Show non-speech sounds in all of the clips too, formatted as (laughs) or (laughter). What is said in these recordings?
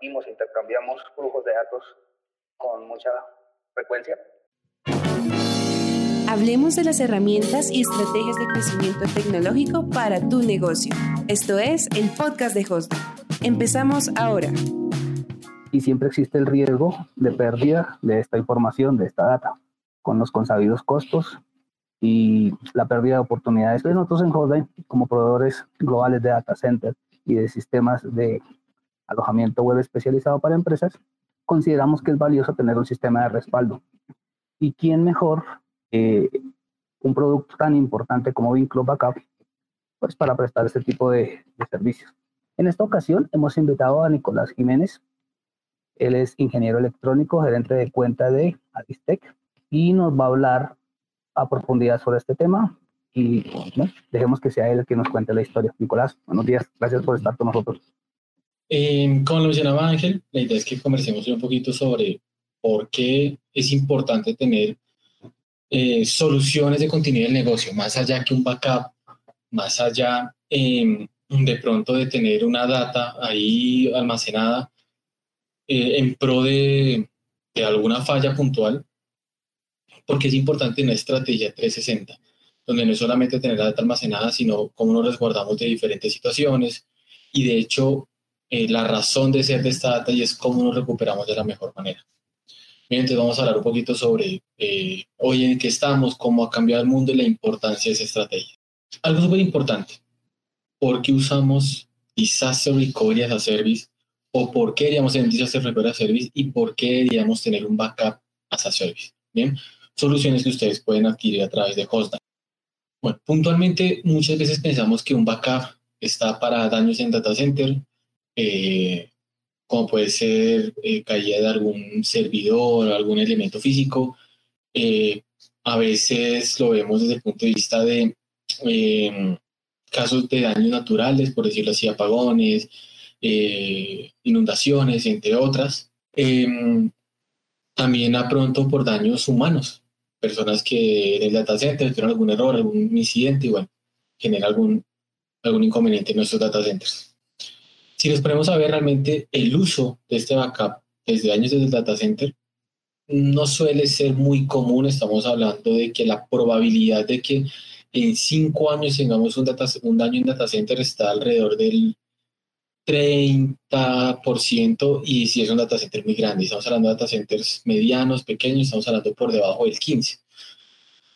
compartimos, intercambiamos flujos de datos con mucha frecuencia. Hablemos de las herramientas y estrategias de crecimiento tecnológico para tu negocio. Esto es el podcast de Hostdog. Empezamos ahora. Y siempre existe el riesgo de pérdida de esta información, de esta data, con los consabidos costos y la pérdida de oportunidades. nosotros en Hostdog, como proveedores globales de data center y de sistemas de alojamiento web especializado para empresas, consideramos que es valioso tener un sistema de respaldo. ¿Y quién mejor eh, un producto tan importante como Vinclo Backup pues para prestar este tipo de, servicios? En esta ocasión hemos invitado a Nicolás Jiménez. Él es ingeniero electrónico, gerente de cuenta de Aristec y nos va a hablar a profundidad sobre este tema y dejemos que sea él el que nos cuente la historia. Nicolás, buenos días, gracias por estar con nosotros. Eh, como lo mencionaba Ángel, la idea es que conversemos un poquito sobre por qué es importante tener eh, soluciones de continuidad del negocio, más allá que un backup, más allá em, de pronto de tener una data ahí almacenada eh, en pro de, de, alguna falla puntual, porque es importante una estrategia 360, donde no es solamente tener la data almacenada, sino cómo nos resguardamos de diferentes situaciones. Y de hecho eh, la razón de ser de esta data y es cómo nos recuperamos de la mejor manera. Bien, entonces vamos a hablar un poquito sobre eh, hoy en qué estamos, cómo ha cambiado el mundo y la importancia de esa estrategia. Algo súper importante, ¿por qué usamos Disaster Recovery as a Service o por qué deberíamos tener Disaster Recovery as a Service y por qué deberíamos tener un backup as a Service? Bien, soluciones que ustedes pueden adquirir a través de Hostdog. Bueno, puntualmente muchas veces pensamos que un backup está para daños en data center, eh, como puede ser eh, caída de algún servidor o algún elemento físico. Eh, a veces lo vemos desde el punto de vista de em, casos de daños naturales, por decirlo así, apagones, inundaciones, entre otras. Em, también a pronto por daños humanos, personas que en el data center tuvieron algún error, algún incidente y bueno, genera algún, algún inconveniente en nuestros data centers si nos ponemos a ver realmente el uso de este backup desde años desde el data center, no suele ser muy común. Estamos hablando de que la probabilidad de que en cinco años tengamos un, data, un daño en data center está alrededor del 30% y si es un data center muy grande, estamos hablando de data centers medianos, pequeños, estamos hablando por debajo del 15%.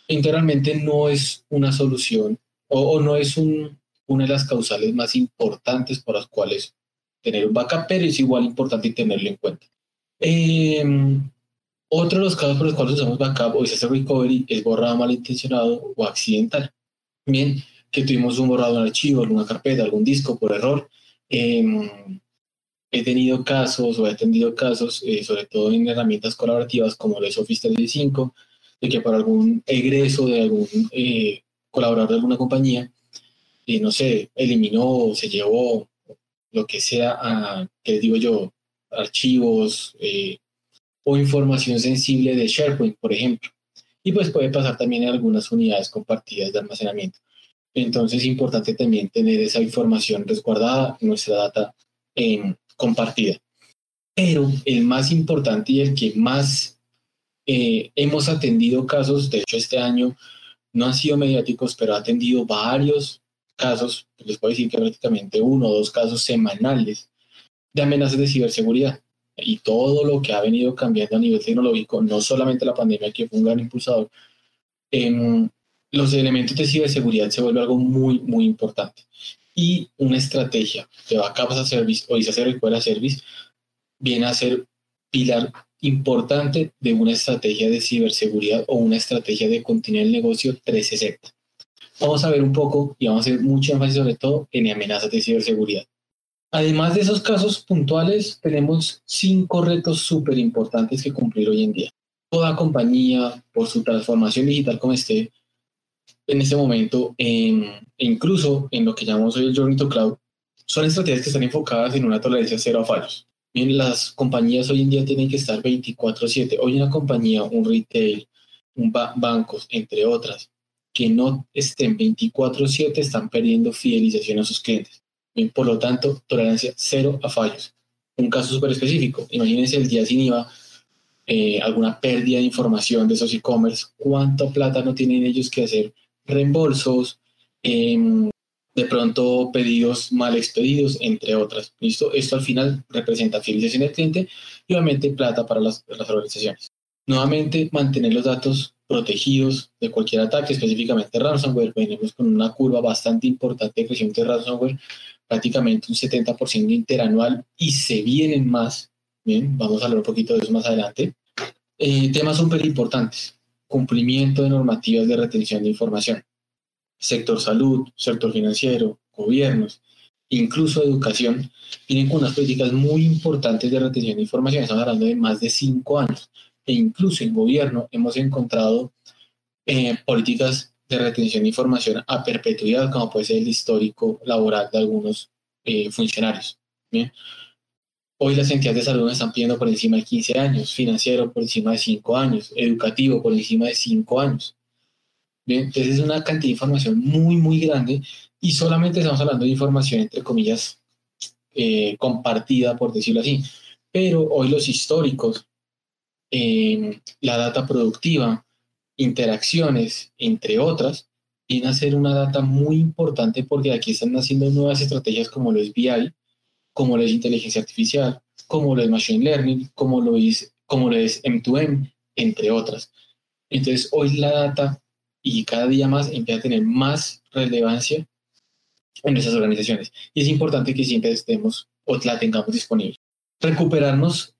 Integralmente no es una solución o, o no es un, una de las causales más importantes por las cuales tener un backup, pero es igual importante tenerlo en cuenta. Em, otro de los casos por los cuales usamos backup o ese recovery es borrado malintencionado o accidental. Bien, que tuvimos un borrado en un archivo, alguna carpeta, algún disco por error. Em, he tenido casos o he atendido casos, eh, sobre todo en herramientas colaborativas como el Office 365, de que por algún egreso de algún eh, colaborador de alguna compañía, y no sé, eliminó, se llevó lo que sea, a, que digo yo, archivos eh, o información sensible de SharePoint, por ejemplo. Y pues puede pasar también en algunas unidades compartidas de almacenamiento. Entonces es importante también tener esa información resguardada, nuestra data compartida. Pero el más importante y el que más eh, hemos atendido casos, de hecho este año no han sido mediáticos, pero ha atendido varios casos, les puedo decir que prácticamente uno o dos casos semanales de amenazas de ciberseguridad. Y todo lo que ha venido cambiando a nivel tecnológico, no solamente la pandemia, que fue un gran impulsador, en los elementos de ciberseguridad se vuelve algo muy, muy importante. Y una estrategia de backups a service o hacer recuerda service viene a ser pilar importante de una estrategia de ciberseguridad o una estrategia de continuar el negocio 360 vamos a ver un poco y vamos a hacer mucho énfasis sobre todo en amenazas de ciberseguridad. Además de esos casos puntuales, tenemos cinco retos súper importantes que cumplir hoy en día. Toda compañía, por su transformación digital como esté, en este momento, e incluso en lo que llamamos hoy el Journey to Cloud, son estrategias que están enfocadas en una tolerancia cero a fallos. Bien, las compañías hoy en día tienen que estar 24/7. Hoy una compañía, un retail, un bancos, entre otras, que no estén 24/7 están perdiendo fidelización a sus clientes. por lo tanto, tolerancia cero a fallos. un caso súper específico. Imagínense el día sin IVA, eh, alguna pérdida de información de esos e-commerce, cuánta plata no tienen ellos que hacer reembolsos, em, de pronto pedidos mal expedidos, entre otras. ¿Listo? Esto al final representa fidelización del cliente y obviamente plata para las, las organizaciones. Nuevamente, mantener los datos protegidos de cualquier ataque, específicamente ransomware. Venimos con una curva bastante importante de crecimiento de ransomware, prácticamente un 70% interanual y se vienen más. Bien, vamos a hablar un poquito de eso más adelante. Eh, temas súper importantes. Cumplimiento de normativas de retención de información. Sector salud, sector financiero, gobiernos, incluso educación, tienen unas políticas muy importantes de retención de información. Estamos hablando de más de cinco años e incluso en gobierno hemos encontrado eh, políticas de retención de información a perpetuidad, como puede ser el histórico laboral de algunos eh, funcionarios. Hoy las entidades de salud están pidiendo por encima de 15 años, financiero por encima de 5 años, educativo por encima de 5 años. Bien, entonces es una cantidad de información muy, muy grande y solamente estamos hablando de información, entre comillas, eh, compartida, por decirlo así. Pero hoy los históricos la data productiva, interacciones, entre otras, viene a ser una data muy importante porque aquí están naciendo nuevas estrategias como lo es BI, como lo es inteligencia artificial, como lo es machine learning, como lo es, como lo es M2M, entre otras. Entonces, hoy la data y cada día más empieza a tener más relevancia en nuestras organizaciones. Y es importante que siempre estemos o la tengamos disponible. Recuperarnos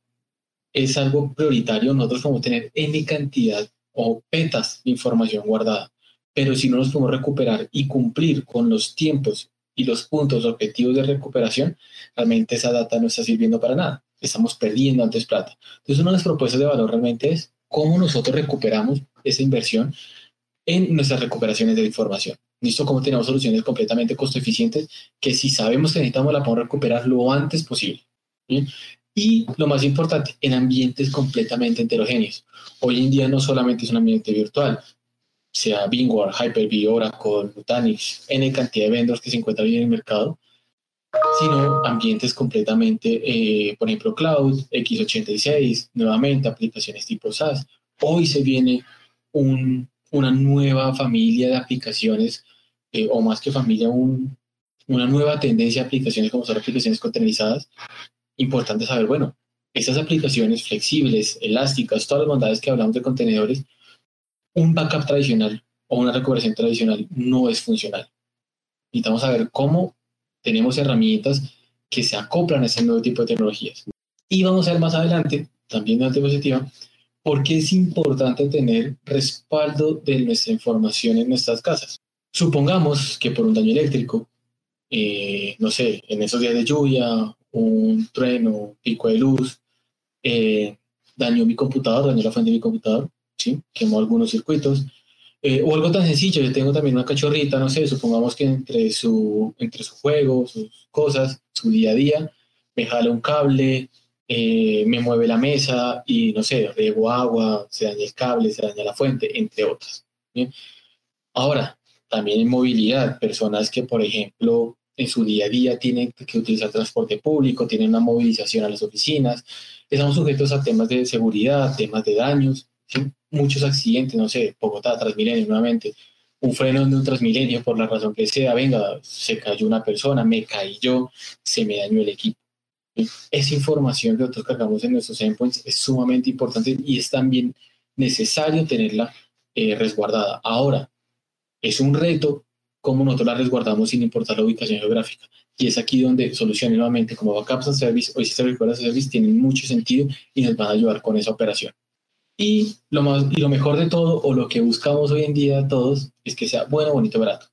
es algo prioritario. Nosotros podemos tener N cantidad o petas de información guardada, pero si no nos podemos recuperar y cumplir con los tiempos y los puntos objetivos de recuperación, realmente esa data no está sirviendo para nada. Estamos perdiendo antes plata. Entonces, una de las propuestas de valor realmente es cómo nosotros recuperamos esa inversión en nuestras recuperaciones de información. ¿Listo? Cómo tenemos soluciones completamente costo eficientes que si sabemos que necesitamos la podemos recuperar lo antes posible. Y lo más importante, en ambientes completamente heterogéneos. Hoy en día no solamente es un ambiente virtual, sea Bingware, Hyper-V, Oracle, Nutanix, N cantidad de vendors que se encuentran en el mercado, sino ambientes completamente, eh, por ejemplo, cloud, x86, nuevamente aplicaciones tipo SaaS. Hoy se viene un, una nueva familia de aplicaciones, eh, o más que familia, un, una nueva tendencia de aplicaciones como son aplicaciones containerizadas, importante saber, bueno, estas aplicaciones flexibles, elásticas, todas las bondades que hablamos de contenedores, un backup tradicional o una recuperación tradicional no es funcional. Necesitamos saber cómo tenemos herramientas que se acoplan a ese nuevo tipo de tecnologías. Y vamos a ver más adelante, también de diapositiva, por qué es importante tener respaldo de nuestra información en nuestras casas. Supongamos que por un daño eléctrico, eh, no sé, en esos días de lluvia un trueno, pico de luz, eh, dañó mi computador, dañó la fuente de mi computador, ¿sí? quemó algunos circuitos. Eh, o algo tan sencillo, yo tengo también una cachorrita, no sé, supongamos que entre su, entre su juego, sus cosas, su día a día, me jala un cable, eh, me mueve la mesa y no sé, riego agua, se daña el cable, se daña la fuente, entre otras. Ahora, también en movilidad, personas que, por ejemplo, en su día a día tienen que utilizar transporte público, tienen una movilización a las oficinas, estamos sujetos a temas de seguridad, temas de daños, muchos accidentes, no sé, Bogotá, Transmilenio nuevamente, un freno de un Transmilenio por la razón que sea, venga, se cayó una persona, me caí yo, se me dañó el equipo. Esa información que nosotros cargamos en nuestros endpoints es sumamente importante y es también necesario tenerla eh, resguardada. Ahora, es un reto cómo nosotros la resguardamos sin importar la ubicación geográfica. Y es aquí donde soluciones nuevamente como Backups and Service o System as Service tienen mucho sentido y nos van a ayudar con esa operación. Y lo, más, y lo mejor de todo, o lo que buscamos hoy en día todos, es que sea bueno, bonito, barato.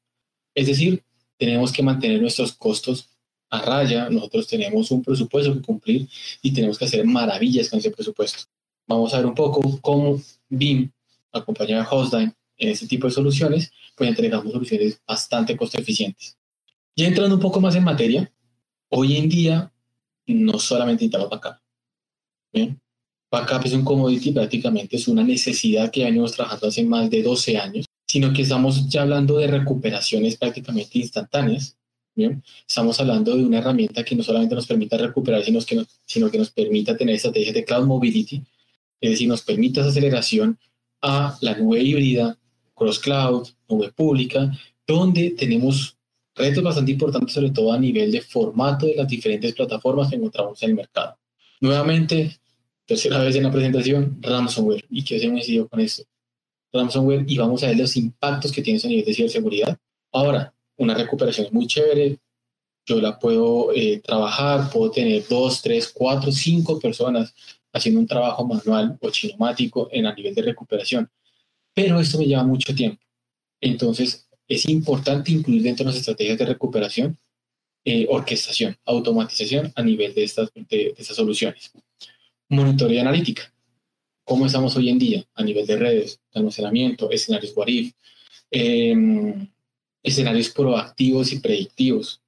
Es decir, tenemos que mantener nuestros costos a raya, nosotros tenemos un presupuesto que cumplir y tenemos que hacer maravillas con ese presupuesto. Vamos a ver un poco cómo BIM, acompañado de Hostline, en este tipo de soluciones, pues entregamos soluciones bastante costo eficientes. Y entrando un poco más en materia, hoy en día no solamente necesitamos backup. ¿bien? Backup es un commodity, prácticamente es una necesidad que venimos trabajando hace más de 12 años, sino que estamos ya hablando de recuperaciones prácticamente instantáneas, ¿bien? Estamos hablando de una herramienta que no solamente nos permita recuperar, sino que, nos, sino que nos permita tener estrategias de cloud mobility, es decir, nos permita esa aceleración a la nube híbrida, cross cloud, nube pública, donde tenemos retos bastante importantes, sobre todo a nivel de formato de las diferentes plataformas que encontramos en el mercado. Nuevamente, tercera vez en la presentación, ransomware. ¿Y qué hacemos con esto? Ransomware y vamos a ver los impactos que tiene a nivel de ciberseguridad. Ahora, una recuperación muy chévere. Yo la puedo eh, trabajar, puedo tener dos, tres, cuatro, cinco personas haciendo un trabajo manual o chinomático en a nivel de recuperación. Pero esto me lleva mucho tiempo. Entonces, es importante incluir dentro de las estrategias de recuperación eh, orquestación, automatización a nivel de estas, de, estas soluciones. Monitoreo analítica. ¿Cómo estamos hoy en día a nivel de redes, almacenamiento, escenarios WARIF, em, escenarios proactivos y predictivos?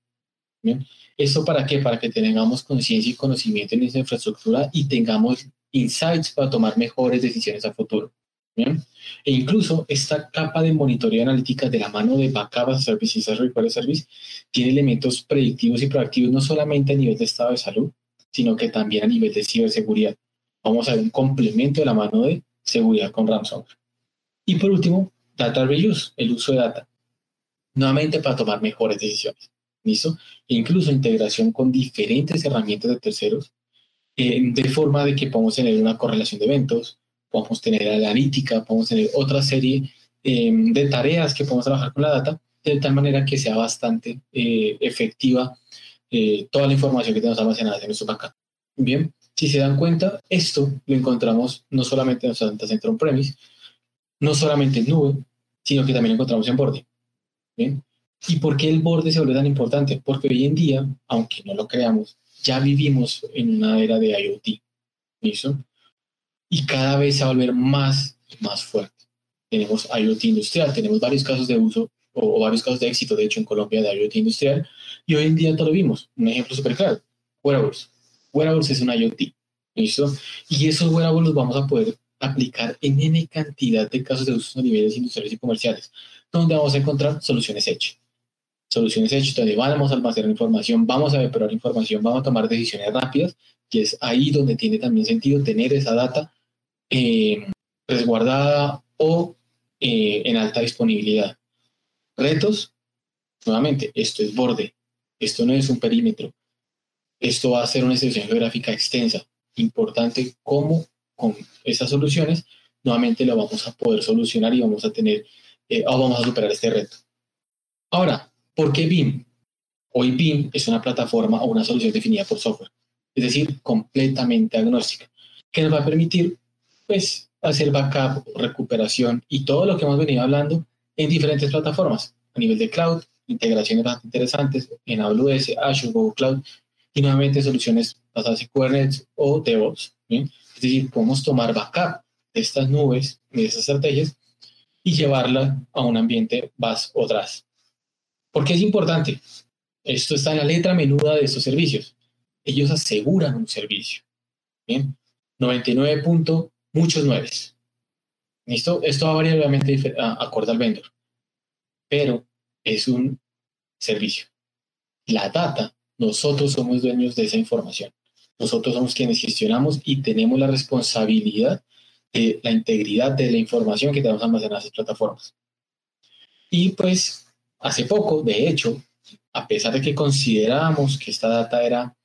¿Bien? ¿Eso para qué? Para que tengamos conciencia y conocimiento en nuestra infraestructura y tengamos insights para tomar mejores decisiones a futuro. ¿Bien? E incluso esta capa de monitoreo analítica de la mano de Backup as Service y Service tiene elementos predictivos y proactivos no solamente a nivel de estado de salud, sino que también a nivel de ciberseguridad. Vamos a ver un complemento de la mano de seguridad con ransomware. Y por último, data reuse, el uso de data. Nuevamente para tomar mejores decisiones. ¿Listo? E incluso integración con diferentes herramientas de terceros, eh, de forma de que podamos tener una correlación de eventos, podemos tener analítica, podemos tener otra serie em, de tareas que podemos trabajar con la data, de tal manera que sea bastante eh, efectiva eh, toda la información que tenemos almacenada en nuestro backup. Bien, si se dan cuenta, esto lo encontramos no solamente en nuestro data center on-premise, no solamente en nube, sino que también lo encontramos en borde. Bien, ¿y por qué el borde se vuelve tan importante? Porque hoy en día, aunque no lo creamos, ya vivimos en una era de IoT. ¿Listo? Y cada vez se va a volver más y más fuerte. Tenemos IoT industrial, tenemos varios casos de uso o, varios casos de éxito, de hecho, en Colombia de IoT industrial, y hoy en día todo lo vimos. Un ejemplo súper claro, wearables. Wearables es un IoT, ¿listo? Y esos wearables los vamos a poder aplicar en N cantidad de casos de uso a niveles industriales y comerciales, donde vamos a encontrar soluciones hechas. Soluciones hechas donde vamos a almacenar información, vamos a depurar información, vamos a tomar decisiones rápidas, y es ahí donde tiene también sentido tener esa data eh, resguardada o eh, en alta disponibilidad. Retos, nuevamente, esto es borde, esto no es un perímetro, esto va a ser una extensión geográfica extensa. Importante cómo con esas soluciones nuevamente lo vamos a poder solucionar y vamos a tener eh, o vamos a superar este reto. Ahora, ¿por qué BIM? Hoy BIM es una plataforma o una solución definida por software, es decir, completamente agnóstica, que nos va a permitir pues hacer backup, recuperación y todo lo que hemos venido hablando en diferentes plataformas a nivel de cloud, integraciones bastante interesantes en AWS, Azure, Google Cloud y nuevamente soluciones basadas en Kubernetes o DevOps. Es decir, podemos tomar backup de estas nubes, de estas estrategias y llevarla a un ambiente VAS o DRAS. ¿Por qué es importante? Esto está en la letra menuda de estos servicios. Ellos aseguran un servicio. Bien, 99 muchos nueves. ¿Listo? Esto va a variar obviamente acorde al vendor, pero es un servicio. La data, nosotros somos dueños de esa información. Nosotros somos quienes gestionamos y tenemos la responsabilidad de la integridad de la información que tenemos almacenada en esas plataformas. Y pues hace poco, de hecho, a pesar de que consideramos que esta data era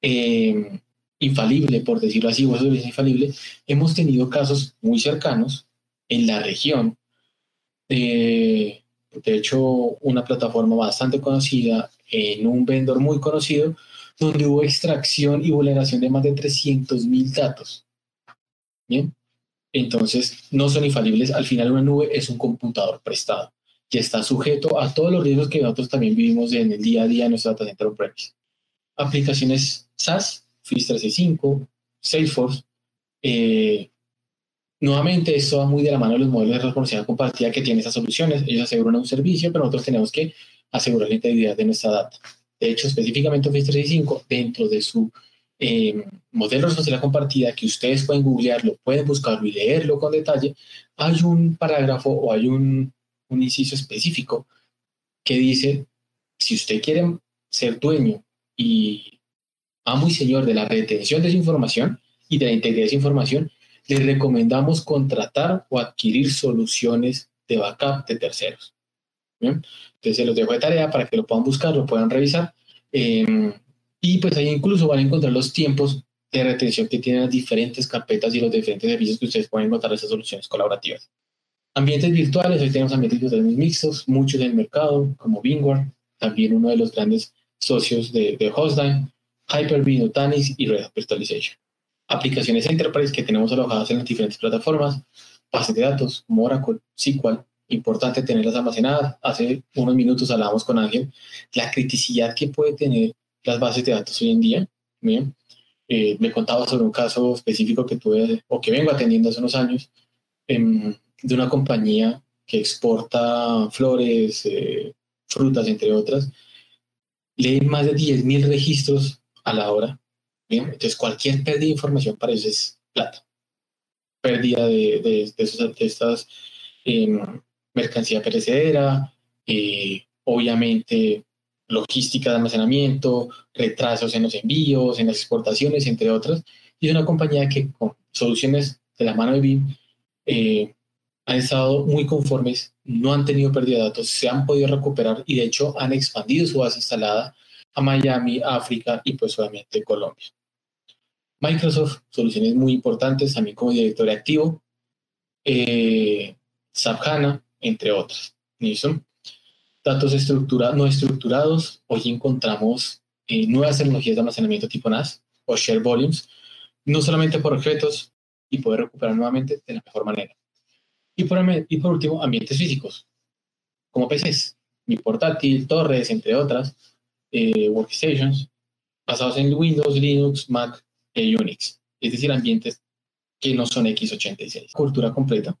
eh, infalible, por decirlo así, o eso es infalible, hemos tenido casos muy cercanos en la región. de hecho, una plataforma bastante conocida en un vendor muy conocido, donde hubo extracción y vulneración de más de 300 mil datos. Bien, entonces no son infalibles. Al final, una nube es un computador prestado que está sujeto a todos los riesgos que nosotros también vivimos en el día a día en nuestra data center on-premise. Aplicaciones SaaS Office 365, Salesforce. Eh, nuevamente, esto va muy de la mano de los modelos de responsabilidad compartida que tienen esas soluciones. Ellos aseguran un servicio, pero nosotros tenemos que asegurar la integridad de nuestra data. De hecho, específicamente Office 365, dentro de su eh, modelo de responsabilidad compartida, que ustedes pueden googlearlo, pueden buscarlo y leerlo con detalle, hay un parágrafo o hay un, un inciso específico que dice si usted quiere ser dueño y amo y señor de la retención de esa información y de la integridad de esa información, le recomendamos contratar o adquirir soluciones de backup de terceros. Entonces se los dejo de tarea para que lo puedan buscar, lo puedan revisar. Em, y pues ahí incluso van a encontrar los tiempos de retención que tienen las diferentes carpetas y los diferentes servicios que ustedes pueden encontrar esas soluciones colaborativas. Ambientes virtuales, hoy tenemos ambientes virtuales mixtos, muchos en el mercado, como Bingward, también uno de los grandes socios de, de Hostline, Hyper-V, Nutanix y Red Hat Virtualization. Aplicaciones Enterprise que tenemos alojadas en las diferentes plataformas, bases de datos como Oracle, SQL, importante tenerlas almacenadas. Hace unos minutos hablábamos con Ángel, la criticidad que puede tener las bases de datos hoy en día. Bien, eh, me contaba sobre un caso específico que tuve o que vengo atendiendo hace unos años em, de una compañía que exporta flores, eh, frutas, entre otras. Lee más de 10.000 registros a la hora. Bien, entonces cualquier pérdida de información para ellos es plata. Pérdida de, de, de, esos, de estas eh, mercancía perecedera, eh, obviamente logística de almacenamiento, retrasos en los envíos, en las exportaciones, entre otras. Y es una compañía que con soluciones de la mano de BIM eh, han estado muy conformes, no han tenido pérdida de datos, se han podido recuperar y de hecho han expandido su base instalada a Miami, África y pues obviamente Colombia. Microsoft, soluciones muy importantes, también como director activo. Eh, SAP HANA, entre otras. ¿Listo? Datos estructurados, no estructurados. Hoy encontramos eh, nuevas tecnologías de almacenamiento tipo NAS o Share Volumes, no solamente por objetos y poder recuperar nuevamente de la mejor manera. Y por, y por último, ambientes físicos, como PCs, mi portátil, torres, entre otras, eh, workstations, basados en Windows, Linux, Mac y Unix, es decir, ambientes que no son x86. Cultura completa,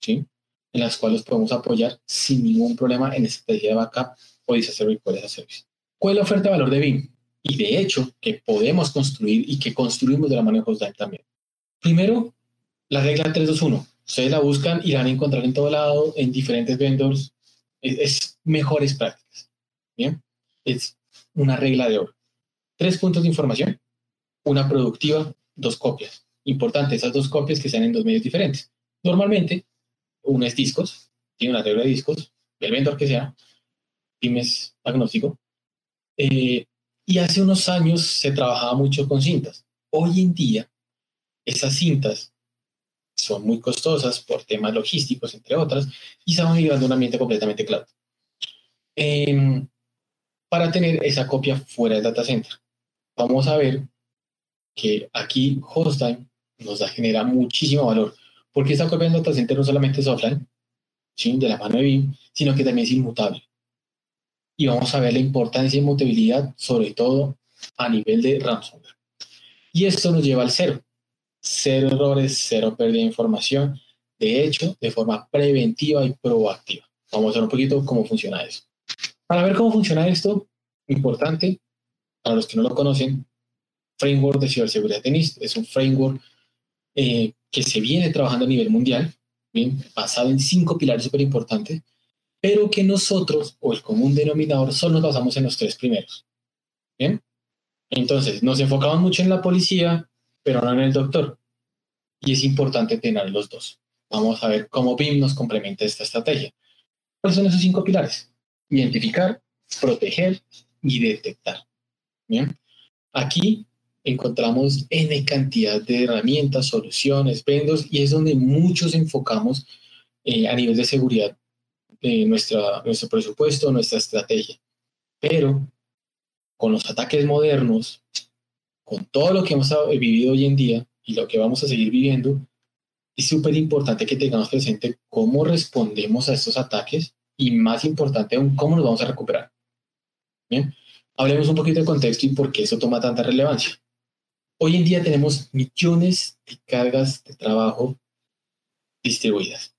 ¿sí? en las cuales podemos apoyar sin ningún problema en estrategia de backup o disaster recovery as service. ¿Cuál es la oferta de valor de BIM? Y de hecho, que podemos construir y que construimos de la mano de HostDive también. Primero, la regla 321. Ustedes la buscan y la van a encontrar en todo lado, en diferentes vendors. Es, mejores prácticas. Bien, es una regla de oro. Tres puntos de información, una productiva, dos copias. Importante, esas dos copias que sean en dos medios diferentes. Normalmente, uno es discos, tiene una regla de discos, el vendor que sea, pymes agnóstico. Eh, y hace unos años se trabajaba mucho con cintas. Hoy en día, esas cintas son muy costosas por temas logísticos, entre otras, y estamos a un ambiente completamente cloud. Em, para tener esa copia fuera del data center, vamos a ver que aquí Hosttime nos da, genera muchísimo valor porque esta copia del center no solamente es offline, ¿sí? de la mano de BIM, sino que también es inmutable. Y vamos a ver la importancia de inmutabilidad, sobre todo a nivel de ransomware. Y esto nos lleva al cero. Cero errores, cero pérdida de información. De hecho, de forma preventiva y proactiva. Vamos a ver un poquito cómo funciona eso. Para ver cómo funciona esto, importante, para los que no lo conocen, Framework de Ciberseguridad de NIST es un framework eh, que se viene trabajando a nivel mundial, basado en cinco pilares súper importantes, pero que nosotros, o el común denominador, solo nos basamos en los tres primeros. ¿bien? Entonces, nos enfocamos mucho en la policía, pero no en el doctor. Y es importante tener los dos. Vamos a ver cómo BIM nos complementa esta estrategia. ¿Cuáles son esos cinco pilares? Identificar, proteger y detectar. Bien. Aquí encontramos N cantidad de herramientas, soluciones, vendos, y es donde muchos enfocamos eh, a nivel de seguridad de nuestra, nuestro presupuesto, nuestra estrategia. Pero con los ataques modernos, con todo lo que hemos vivido hoy en día y lo que vamos a seguir viviendo, es súper importante que tengamos presente cómo respondemos a estos ataques y más importante aún, cómo nos vamos a recuperar. Bien, hablemos un poquito de contexto y por qué eso toma tanta relevancia. Hoy en día tenemos millones de cargas de trabajo distribuidas.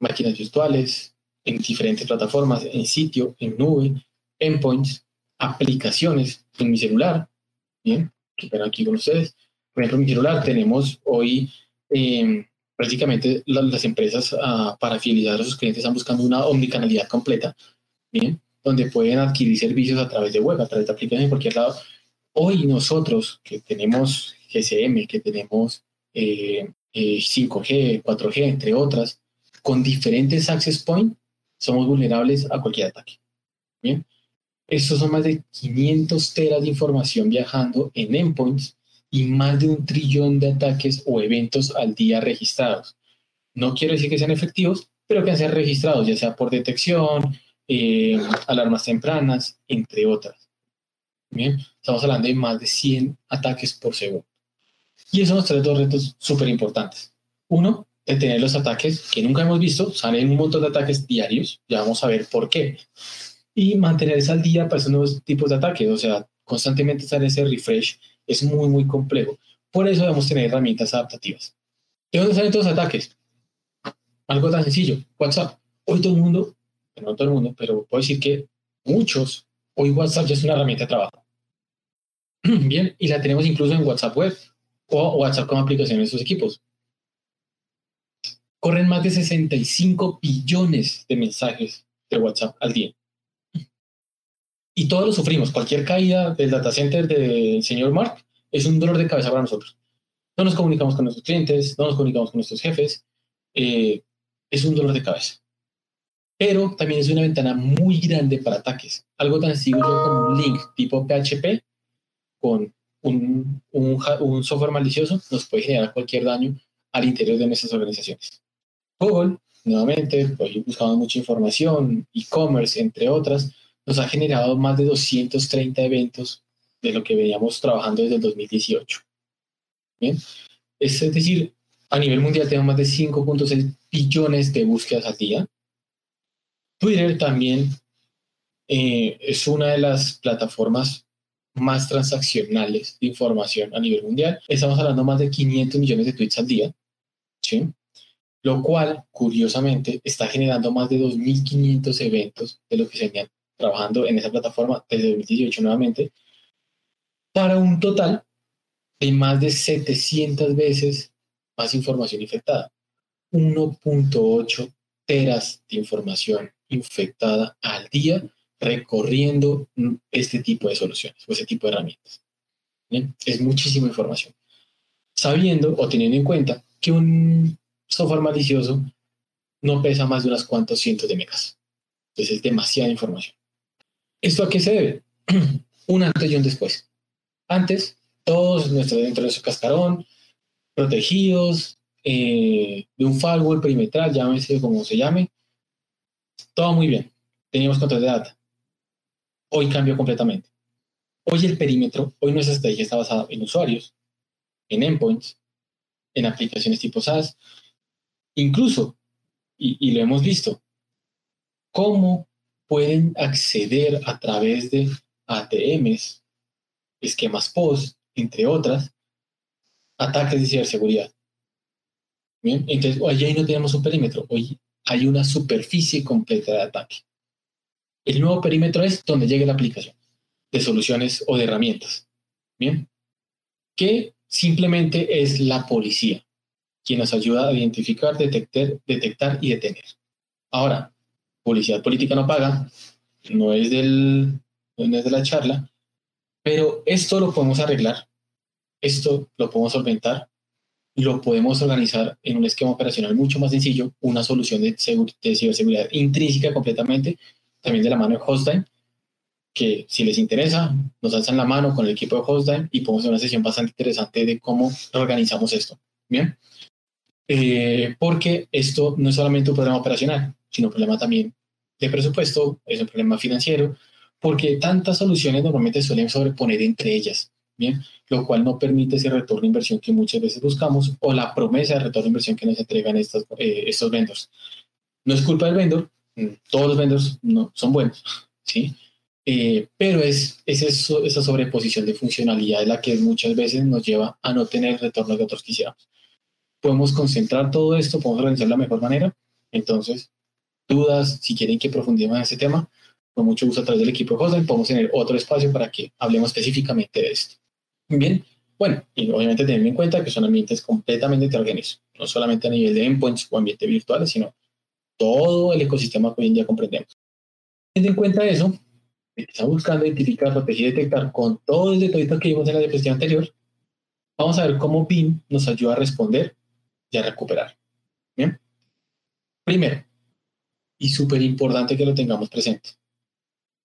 Máquinas virtuales, en diferentes plataformas, en sitio, en nube, endpoints, aplicaciones en mi celular. Bien, que aquí con ustedes. Por ejemplo, en mi celular tenemos hoy em, prácticamente las empresas ah, para fidelizar a sus clientes están buscando una omnicanalidad completa. Bien, donde pueden adquirir servicios a través de web, a través de aplicaciones en cualquier lado. Hoy nosotros que tenemos GSM, que tenemos 5G, eh, 4G, eh, entre otras, con diferentes access points, somos vulnerables a cualquier ataque. Bien, estos son más de 500 teras de información viajando en endpoints y más de un trillón de ataques o eventos al día registrados. No quiero decir que sean efectivos, pero que han ser registrados, ya sea por detección, eh, alarmas tempranas, entre otras. Bien, estamos hablando de más de 100 ataques por segundo. Y esos son los tres dos retos súper importantes. Uno, detener los ataques que nunca hemos visto, salen un montón de ataques diarios, ya vamos a ver por qué. Y mantenerse al día para esos nuevos tipos de ataques, o sea, constantemente sale ese refresh, es muy, muy complejo. Por eso debemos tener herramientas adaptativas. ¿De dónde salen todos los ataques? Algo tan sencillo, WhatsApp. Hoy todo el mundo, no todo el mundo, pero puedo decir que muchos, hoy WhatsApp ya es una herramienta de trabajo. (clears throat) Bien, y la tenemos incluso en WhatsApp Web o WhatsApp como aplicación en sus equipos. Corren más de 65 billones de mensajes de WhatsApp al día. Y todos lo sufrimos. Cualquier caída del data center del señor Mark es un dolor de cabeza para nosotros. No nos comunicamos con nuestros clientes, no nos comunicamos con nuestros jefes. Eh, es un dolor de cabeza. Pero también es una ventana muy grande para ataques. Algo tan sencillo como un link tipo PHP con un, un, software malicioso nos puede generar cualquier daño al interior de nuestras organizaciones. Google, nuevamente, hoy buscando mucha información, e-commerce, entre otras, nos ha generado más de 230 eventos de lo que veníamos trabajando desde el 2018. Bien, es decir, a nivel mundial tenemos más de 5.6 billones de búsquedas al día. Twitter también eh, es una de las plataformas más transaccionales de información a nivel mundial. Estamos hablando más de 500 millones de tweets al día. Lo cual, curiosamente, está generando más de 2.500 eventos de lo que se venían trabajando en esa plataforma desde 2018 nuevamente, para un total de más de 700 veces más información infectada. 1.8 teras de información infectada al día recorriendo este tipo de soluciones o este tipo de herramientas. Es muchísima información. Sabiendo o teniendo en cuenta que un software malicioso no pesa más de unas cuantos cientos de megas. Entonces es demasiada información. ¿Esto a qué se debe? (clears throat) un antes y un después. Antes, todos nuestros dentro de su cascarón, protegidos, eh, de un firewall perimetral, llámese como se llame, todo muy bien. Teníamos control de data. Hoy cambió completamente. Hoy el perímetro, hoy nuestra estrategia está basada en usuarios, en endpoints, en aplicaciones tipo SaaS, incluso, y, lo hemos visto, cómo pueden acceder a través de ATMs, esquemas POS, entre otras, ataques de ciberseguridad. Bien, entonces hoy ahí no tenemos un perímetro, hoy hay una superficie completa de ataque. El nuevo perímetro es donde llegue la aplicación de soluciones o de herramientas. Bien. Que simplemente es la policía quien nos ayuda a identificar, detectar, detectar y detener. Ahora, publicidad política no paga, no es, del, no es de la charla, pero esto lo podemos arreglar, esto lo podemos solventar, lo podemos organizar en un esquema operacional mucho más sencillo, una solución de, de ciberseguridad intrínseca completamente también de la mano de Hostime, que si les interesa, nos alzan la mano con el equipo de Hostime y podemos hacer una sesión bastante interesante de cómo organizamos esto. Bien. Eh, porque esto no es solamente un problema operacional, sino un problema también de presupuesto, es un problema financiero, porque tantas soluciones normalmente suelen sobreponer entre ellas, ¿bien? Lo cual no permite ese retorno de inversión que muchas veces buscamos o la promesa de retorno de inversión que nos entregan estos, eh, estos vendors. No es culpa del vendor, Mm, todos los vendors no, son buenos, (laughs) ¿sí? Eh, pero es, es eso, esa sobreposición de funcionalidad la que muchas veces nos lleva a no tener el retorno que otros quisiéramos. Podemos concentrar todo esto, podemos organizar de la mejor manera. Entonces, dudas, si quieren que profundicemos en este tema, con mucho gusto a través del equipo de Hosting podemos tener otro espacio para que hablemos específicamente de esto. Bien, bueno, y obviamente tener en cuenta que son ambientes completamente heterogéneos, no solamente a nivel de endpoints o ambientes virtuales, sino todo el ecosistema que hoy en día comprendemos. Teniendo en cuenta eso, está buscando identificar, proteger y detectar con todo el detalle que vimos en la diapositiva anterior, vamos a ver cómo BIM nos ayuda a responder y a recuperar. Bien. Primero, y súper importante que lo tengamos presente,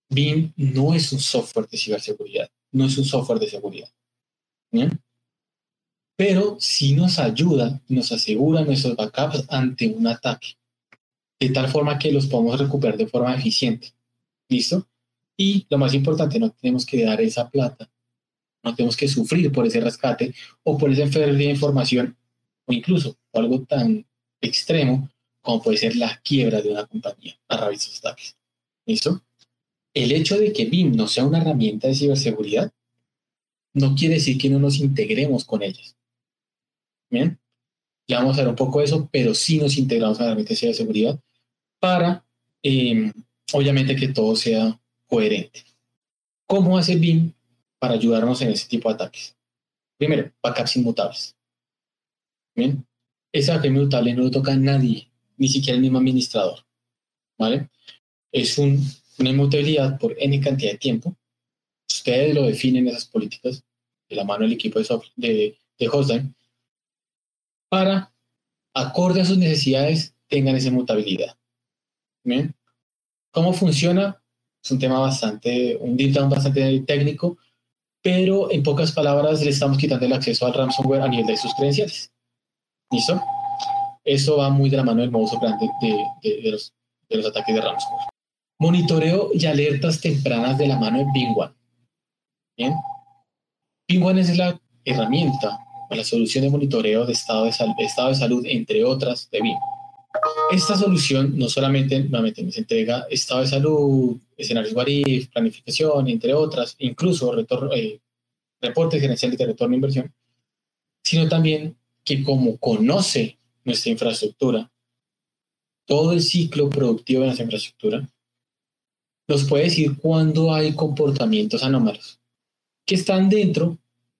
BIM no es un software de ciberseguridad, no es un software de seguridad. ¿Bien? Pero sí nos ayuda, nos asegura nuestros backups ante un ataque, de tal forma que los podemos recuperar de forma eficiente. ¿Listo? Y lo más importante, no tenemos que dar esa plata, no tenemos que sufrir por ese rescate o por esa pérdida de información o incluso algo tan extremo como puede ser la quiebra de una compañía a raíz de ataques. ¿Listo? El hecho de que BIM no sea una herramienta de ciberseguridad no quiere decir que no nos integremos con ellas. Bien, ya vamos a ver un poco de eso, pero sí nos integramos con la herramienta de ciberseguridad para, em, obviamente, que todo sea coherente. ¿Cómo hace BIM para ayudarnos en ese tipo de ataques? Primero, backups inmutables. Bien, ese backup inmutable no lo toca a nadie, ni siquiera el mismo administrador. ¿Vale? Es un una inmutabilidad por n cantidad de tiempo. Ustedes lo definen esas políticas de la mano del equipo de, software, de, de para, acorde a sus necesidades, tengan esa inmutabilidad. ¿Bien? ¿Cómo funciona? Es un tema bastante, un deep bastante técnico, pero en pocas palabras le estamos quitando el acceso al ransomware a nivel de sus credenciales. ¿Listo? Eso va muy de la mano del modus operandi de, los, ataques de ransomware. Monitoreo y alertas tempranas de la mano de Bingwan. Bien. Bingwan es la herramienta o la solución de monitoreo de estado de, estado de salud, entre otras, de BIM. Esta solución no solamente nuevamente nos entrega estado de salud, escenarios WARIF, planificación, entre otras, incluso eh, reportes gerenciales de retorno de inversión, sino también que como conoce nuestra infraestructura, todo el ciclo productivo de nuestra infraestructura, nos puede decir cuándo hay comportamientos anómalos que están dentro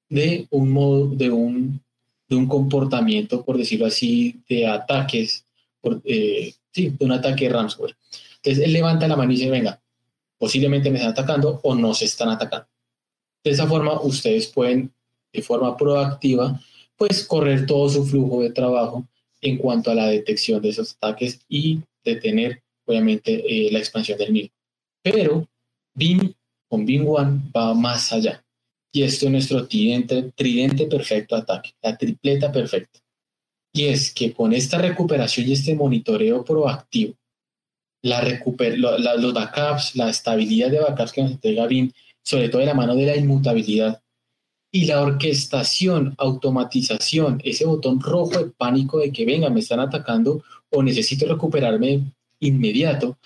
de un modo, de un, de un comportamiento, por decirlo así, de ataques, eh, sí, de un ataque de ransomware. Entonces él levanta la mano y dice, venga, posiblemente me están atacando o no se están atacando. De esa forma, ustedes pueden, de forma proactiva, pues correr todo su flujo de trabajo en cuanto a la detección de esos ataques y detener, obviamente, eh, la expansión del mismo. Pero BIM con BIM One va más allá. Y esto es nuestro tridente, perfecto ataque, la tripleta perfecta. Y es que con esta recuperación y este monitoreo proactivo, la recuper los backups, la estabilidad de backups que nos entrega BIM, sobre todo de la mano de la inmutabilidad, y la orquestación, automatización, ese botón rojo de pánico de que venga, me están atacando o necesito recuperarme inmediato,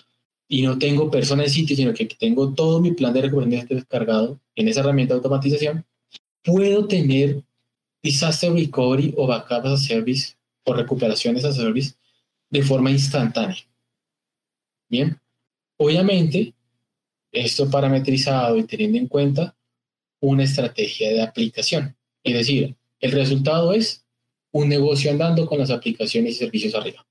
y no tengo persona en sitio, sino que tengo todo mi plan de recuperación descargado en esa herramienta de automatización, puedo tener disaster recovery o backup as a service o recuperaciones a service de forma instantánea. Bien, obviamente, esto parametrizado y teniendo en cuenta una estrategia de aplicación. Es decir, el resultado es un negocio andando con las aplicaciones y servicios arriba.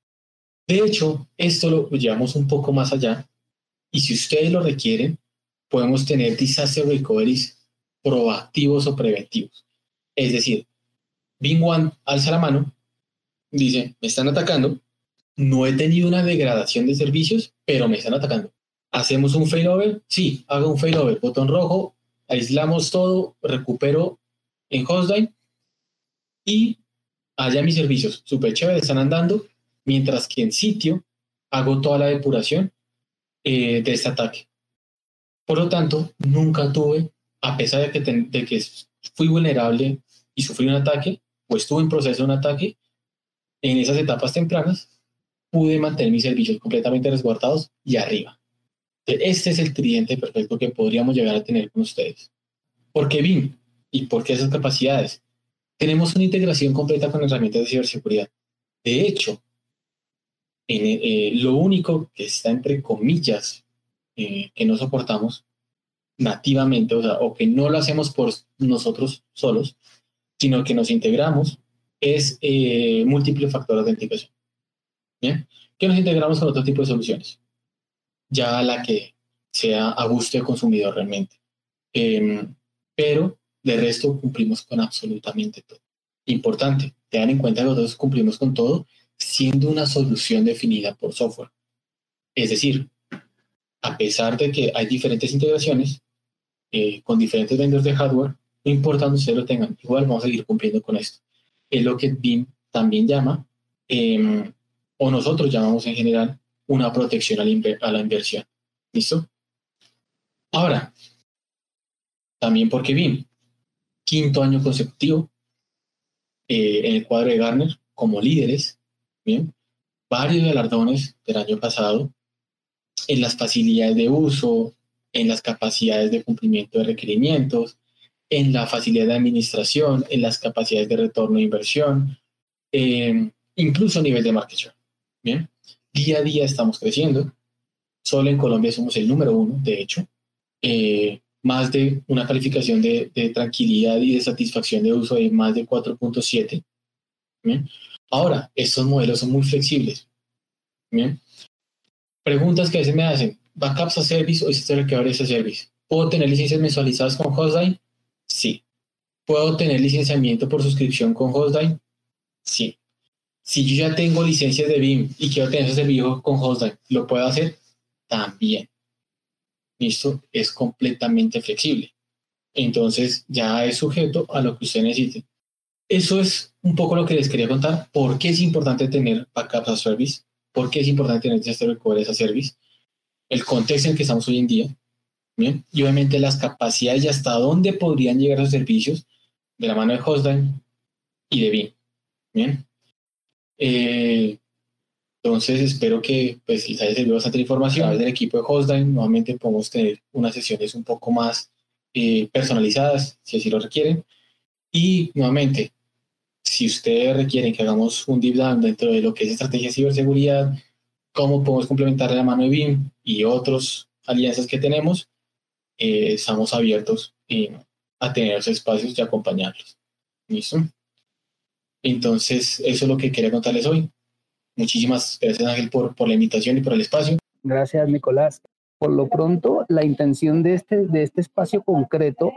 De hecho, esto lo llevamos un poco más allá y si ustedes lo requieren, podemos tener disaster recoveries proactivos o preventivos. Es decir, Bing One alza la mano, dice, me están atacando, no he tenido una degradación de servicios, pero me están atacando. ¿Hacemos un failover? Sí, hago un failover, botón rojo, aislamos todo, recupero en Hostline y allá mis servicios, super chévere, están andando, mientras que en sitio hago toda la depuración eh, de este ataque. Por lo tanto, nunca tuve, a pesar de que, de que fui vulnerable y sufrí un ataque, o estuve en proceso de un ataque, en esas etapas tempranas, pude mantener mis servicios completamente resguardados y arriba. Este es el tridente perfecto que podríamos llegar a tener con ustedes. ¿Por qué BIM? ¿Y por qué esas capacidades? Tenemos una integración completa con herramientas de ciberseguridad. De hecho, eh, lo único que está entre comillas eh, que no soportamos nativamente, o, sea, o que no lo hacemos por nosotros solos, sino que nos integramos, es eh, múltiple factor de autenticación. ¿Bien? Que nos integramos con otro tipo de soluciones. Ya la que sea a gusto del consumidor realmente. Em, pero de resto cumplimos con absolutamente todo. Importante, tengan en cuenta que nosotros cumplimos con todo siendo una solución definida por software. Es decir, a pesar de que hay diferentes integraciones eh, con diferentes vendors de hardware, no importa dónde ustedes lo tengan, igual vamos a seguir cumpliendo con esto. Es lo que BIM también llama, em, o nosotros llamamos en general, una protección a la, inversión. ¿Listo? Ahora, también porque BIM, quinto año consecutivo eh, en el cuadro de Garner como líderes, ¿bien? varios galardones del año pasado en las facilidades de uso, en las capacidades de cumplimiento de requerimientos, en la facilidad de administración, en las capacidades de retorno de inversión, eh, incluso a nivel de market share. Bien, día a día estamos creciendo. Solo en Colombia somos el número uno, de hecho. Eh, más de una calificación de, tranquilidad y de satisfacción de uso de más de 4.7. Ahora, estos modelos son muy flexibles. Preguntas que a veces me hacen, ¿backups a service o historiadores a service? ¿Puedo tener licencias mensualizadas con Hostline? Sí. ¿Puedo tener licenciamiento por suscripción con Hostline? Sí. Si yo ya tengo licencias de BIM y quiero tener ese servicio con Hostline, ¿lo puedo hacer? También esto es completamente flexible. Entonces ya es sujeto a lo que usted necesite. Eso es un poco lo que les quería contar. ¿Por qué es importante tener backups a service? ¿Por qué es importante tener este recovery a service? El contexto en que estamos hoy en día. ¿bien? Y obviamente las capacidades y hasta dónde podrían llegar los servicios de la mano de Hostline y de BIM. Bien. Eh, entonces espero que pues, les haya servido bastante información. A través del equipo de Hostline nuevamente podemos tener unas sesiones un poco más eh, personalizadas, si así lo requieren. Y nuevamente, si ustedes requieren que hagamos un deep down dentro de lo que es estrategia de ciberseguridad, cómo podemos complementar la mano de BIM y otras alianzas que tenemos, eh, estamos abiertos eh, a tener esos espacios y acompañarlos. ¿Listo? Entonces, eso es lo que quería contarles hoy. Muchísimas gracias Ángel por, por la invitación y por el espacio. Gracias Nicolás. Por lo pronto, la intención de este, de este espacio concreto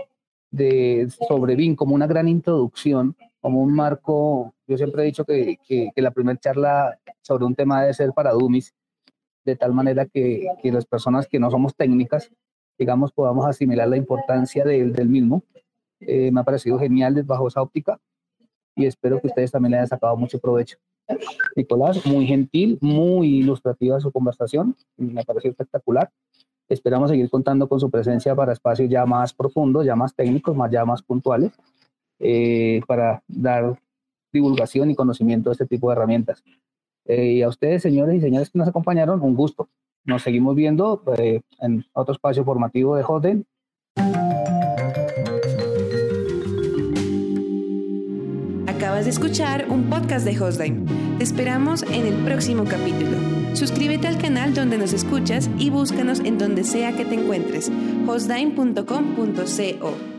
de, sobre BIM como una gran introducción, como un marco, yo siempre he dicho que, que, la primera charla sobre un tema debe ser para Dumis, de tal manera que, que, las personas que no somos técnicas, digamos, podamos asimilar la importancia del, del mismo. Eh, me ha parecido genial bajo esa óptica y espero que ustedes también le hayan sacado mucho provecho. Nicolás, muy gentil, muy ilustrativa su conversación, me pareció espectacular. Esperamos seguir contando con su presencia para espacios ya más profundos, ya más técnicos, más ya más puntuales, eh, para dar divulgación y conocimiento de este tipo de herramientas. Eh, y a ustedes, señores y señores que nos acompañaron, un gusto. Nos seguimos viendo eh, en otro espacio formativo de Joden. Acabas de escuchar un podcast de Hostline. Te esperamos en el próximo capítulo. Suscríbete al canal donde nos escuchas y búscanos en donde sea que te encuentres. hostline.com.co